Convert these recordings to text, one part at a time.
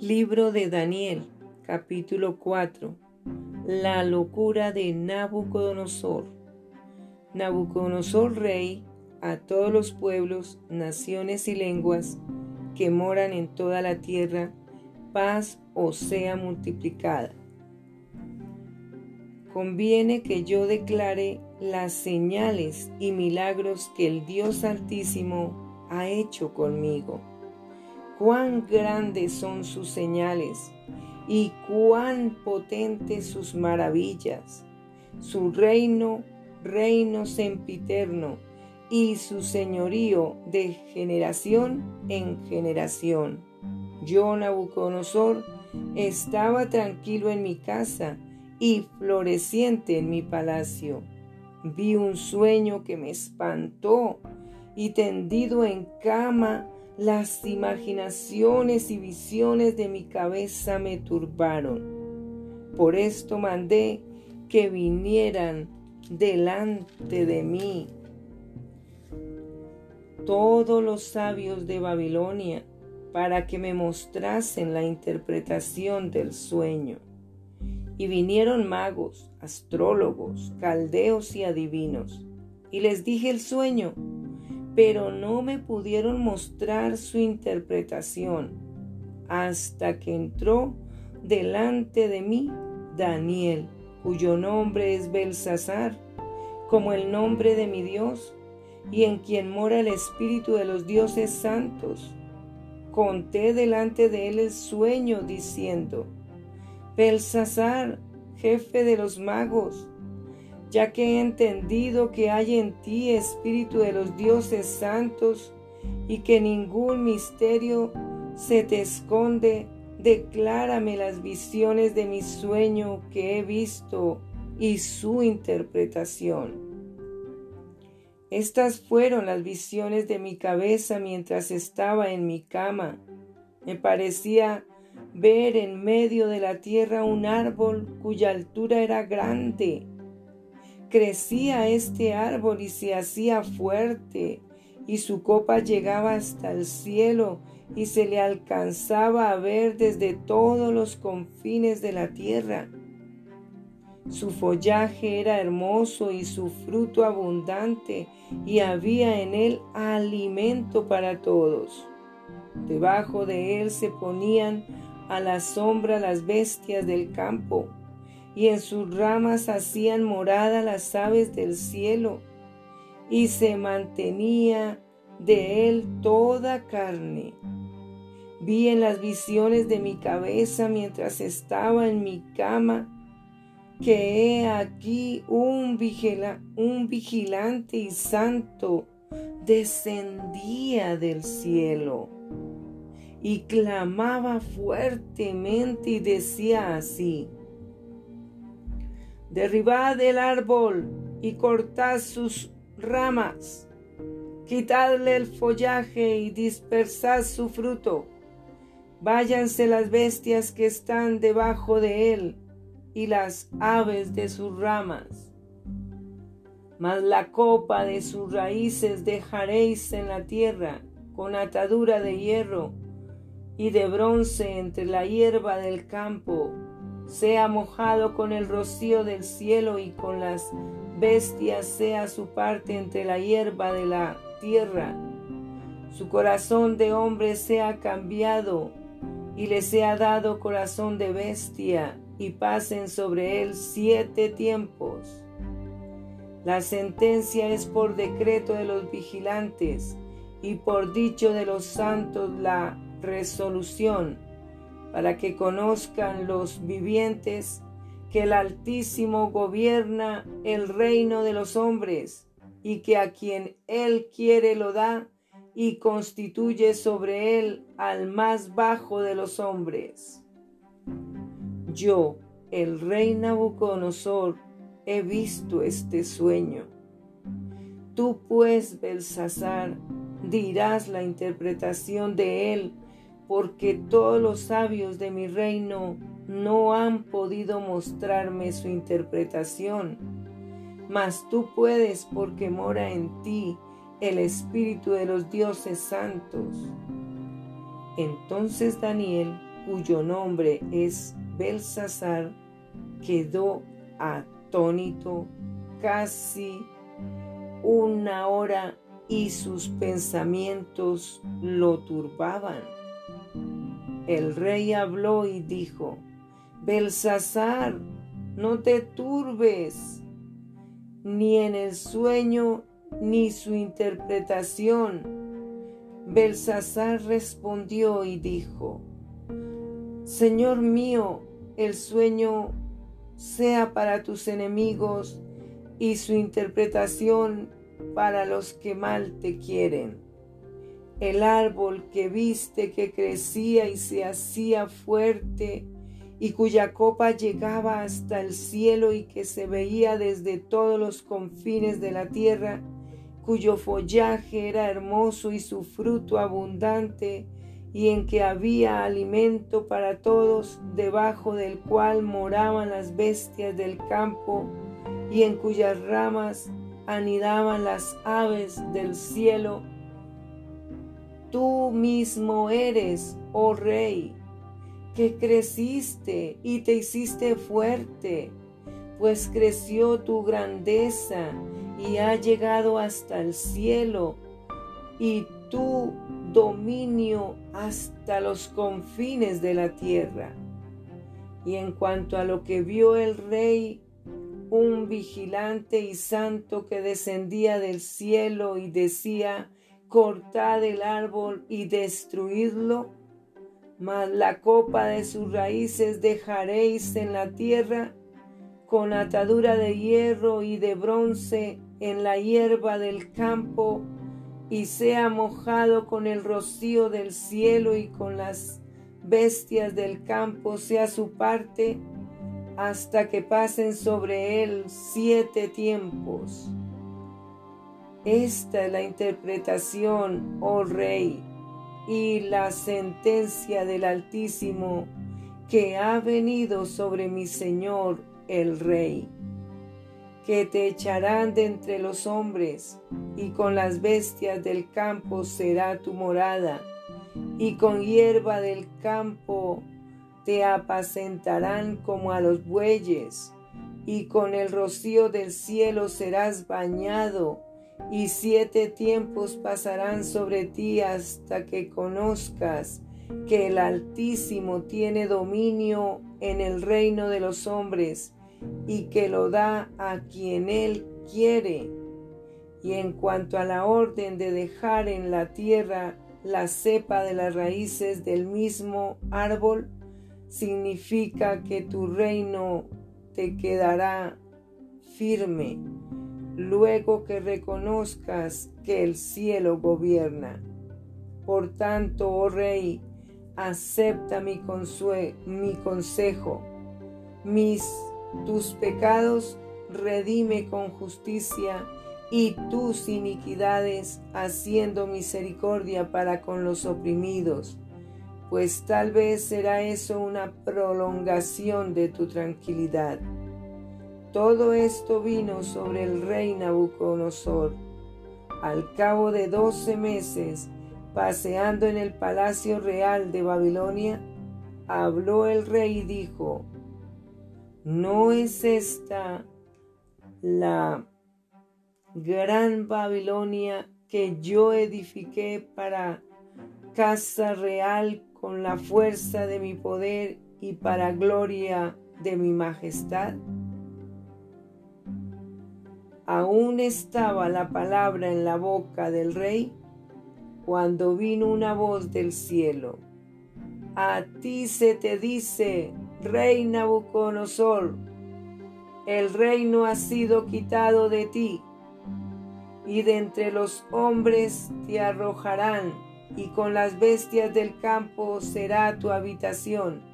Libro de Daniel, capítulo 4. La locura de Nabucodonosor. Nabucodonosor rey a todos los pueblos, naciones y lenguas que moran en toda la tierra, paz o sea multiplicada. Conviene que yo declare las señales y milagros que el Dios Altísimo ha hecho conmigo cuán grandes son sus señales y cuán potentes sus maravillas. Su reino, reino sempiterno, y su señorío de generación en generación. Yo, Nabucodonosor, estaba tranquilo en mi casa y floreciente en mi palacio. Vi un sueño que me espantó y tendido en cama las imaginaciones y visiones de mi cabeza me turbaron. Por esto mandé que vinieran delante de mí todos los sabios de Babilonia para que me mostrasen la interpretación del sueño. Y vinieron magos, astrólogos, caldeos y adivinos. Y les dije el sueño pero no me pudieron mostrar su interpretación hasta que entró delante de mí Daniel, cuyo nombre es Belsasar, como el nombre de mi Dios, y en quien mora el Espíritu de los dioses santos. Conté delante de él el sueño, diciendo, Belsasar, jefe de los magos, ya que he entendido que hay en ti espíritu de los dioses santos y que ningún misterio se te esconde, declárame las visiones de mi sueño que he visto y su interpretación. Estas fueron las visiones de mi cabeza mientras estaba en mi cama. Me parecía ver en medio de la tierra un árbol cuya altura era grande Crecía este árbol y se hacía fuerte, y su copa llegaba hasta el cielo, y se le alcanzaba a ver desde todos los confines de la tierra. Su follaje era hermoso y su fruto abundante, y había en él alimento para todos. Debajo de él se ponían a la sombra las bestias del campo y en sus ramas hacían morada las aves del cielo, y se mantenía de él toda carne. Vi en las visiones de mi cabeza mientras estaba en mi cama, que he aquí un, un vigilante y santo descendía del cielo y clamaba fuertemente y decía así, Derribad el árbol y cortad sus ramas. Quitadle el follaje y dispersad su fruto. Váyanse las bestias que están debajo de él y las aves de sus ramas. Mas la copa de sus raíces dejaréis en la tierra con atadura de hierro y de bronce entre la hierba del campo sea mojado con el rocío del cielo y con las bestias sea su parte entre la hierba de la tierra. Su corazón de hombre sea cambiado y le sea dado corazón de bestia y pasen sobre él siete tiempos. La sentencia es por decreto de los vigilantes y por dicho de los santos la resolución para que conozcan los vivientes que el Altísimo gobierna el reino de los hombres y que a quien Él quiere lo da y constituye sobre Él al más bajo de los hombres. Yo, el rey Nabucodonosor, he visto este sueño. Tú pues, Belsasar, dirás la interpretación de él porque todos los sabios de mi reino no han podido mostrarme su interpretación. Mas tú puedes porque mora en ti el Espíritu de los dioses santos. Entonces Daniel cuyo nombre es Belsasar, quedó atónito casi una hora y sus pensamientos lo turbaban. El rey habló y dijo, Belsasar, no te turbes, ni en el sueño ni su interpretación. Belsasar respondió y dijo, Señor mío, el sueño sea para tus enemigos y su interpretación para los que mal te quieren. El árbol que viste que crecía y se hacía fuerte y cuya copa llegaba hasta el cielo y que se veía desde todos los confines de la tierra, cuyo follaje era hermoso y su fruto abundante, y en que había alimento para todos, debajo del cual moraban las bestias del campo, y en cuyas ramas anidaban las aves del cielo. Tú mismo eres, oh Rey, que creciste y te hiciste fuerte, pues creció tu grandeza y ha llegado hasta el cielo, y tu dominio hasta los confines de la tierra. Y en cuanto a lo que vio el rey, un vigilante y santo que descendía del cielo y decía, cortad el árbol y destruidlo, mas la copa de sus raíces dejaréis en la tierra, con atadura de hierro y de bronce en la hierba del campo, y sea mojado con el rocío del cielo y con las bestias del campo sea su parte, hasta que pasen sobre él siete tiempos. Esta es la interpretación, oh Rey, y la sentencia del Altísimo que ha venido sobre mi Señor el Rey, que te echarán de entre los hombres, y con las bestias del campo será tu morada, y con hierba del campo te apacentarán como a los bueyes, y con el rocío del cielo serás bañado, y siete tiempos pasarán sobre ti hasta que conozcas que el Altísimo tiene dominio en el reino de los hombres y que lo da a quien él quiere. Y en cuanto a la orden de dejar en la tierra la cepa de las raíces del mismo árbol, significa que tu reino te quedará firme luego que reconozcas que el cielo gobierna. Por tanto, oh Rey, acepta mi, mi consejo, mis tus pecados redime con justicia y tus iniquidades haciendo misericordia para con los oprimidos, pues tal vez será eso una prolongación de tu tranquilidad. Todo esto vino sobre el rey Nabucodonosor. Al cabo de doce meses, paseando en el palacio real de Babilonia, habló el rey y dijo, ¿no es esta la gran Babilonia que yo edifiqué para casa real con la fuerza de mi poder y para gloria de mi majestad? Aún estaba la palabra en la boca del rey cuando vino una voz del cielo. A ti se te dice, rey Nabucodonosor, el reino ha sido quitado de ti, y de entre los hombres te arrojarán, y con las bestias del campo será tu habitación,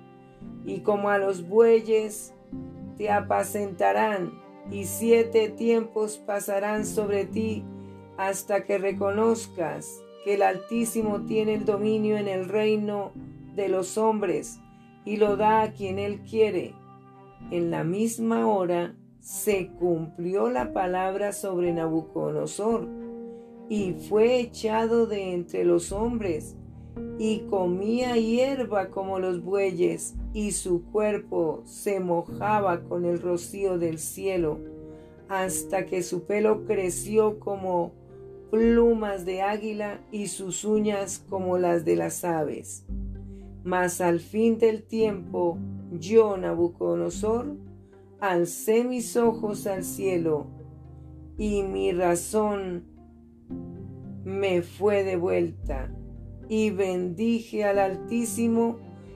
y como a los bueyes te apacentarán y siete tiempos pasarán sobre ti hasta que reconozcas que el Altísimo tiene el dominio en el reino de los hombres y lo da a quien él quiere. En la misma hora se cumplió la palabra sobre Nabucodonosor y fue echado de entre los hombres y comía hierba como los bueyes, y su cuerpo se mojaba con el rocío del cielo, hasta que su pelo creció como plumas de águila y sus uñas como las de las aves. Mas al fin del tiempo, yo, Nabucodonosor, alcé mis ojos al cielo, y mi razón me fue de vuelta y bendije al Altísimo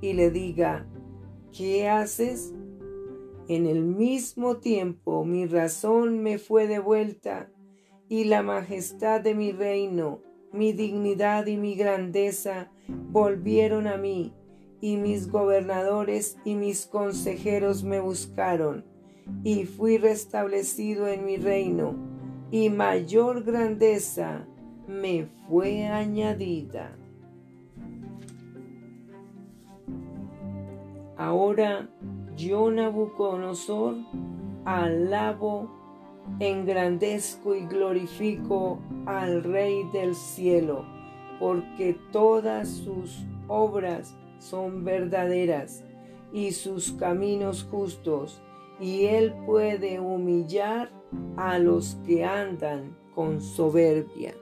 y le diga, ¿qué haces? En el mismo tiempo mi razón me fue devuelta y la majestad de mi reino, mi dignidad y mi grandeza volvieron a mí, y mis gobernadores y mis consejeros me buscaron, y fui restablecido en mi reino, y mayor grandeza me fue añadida. Ahora yo, Nabucodonosor, alabo, engrandezco y glorifico al Rey del cielo, porque todas sus obras son verdaderas y sus caminos justos, y él puede humillar a los que andan con soberbia.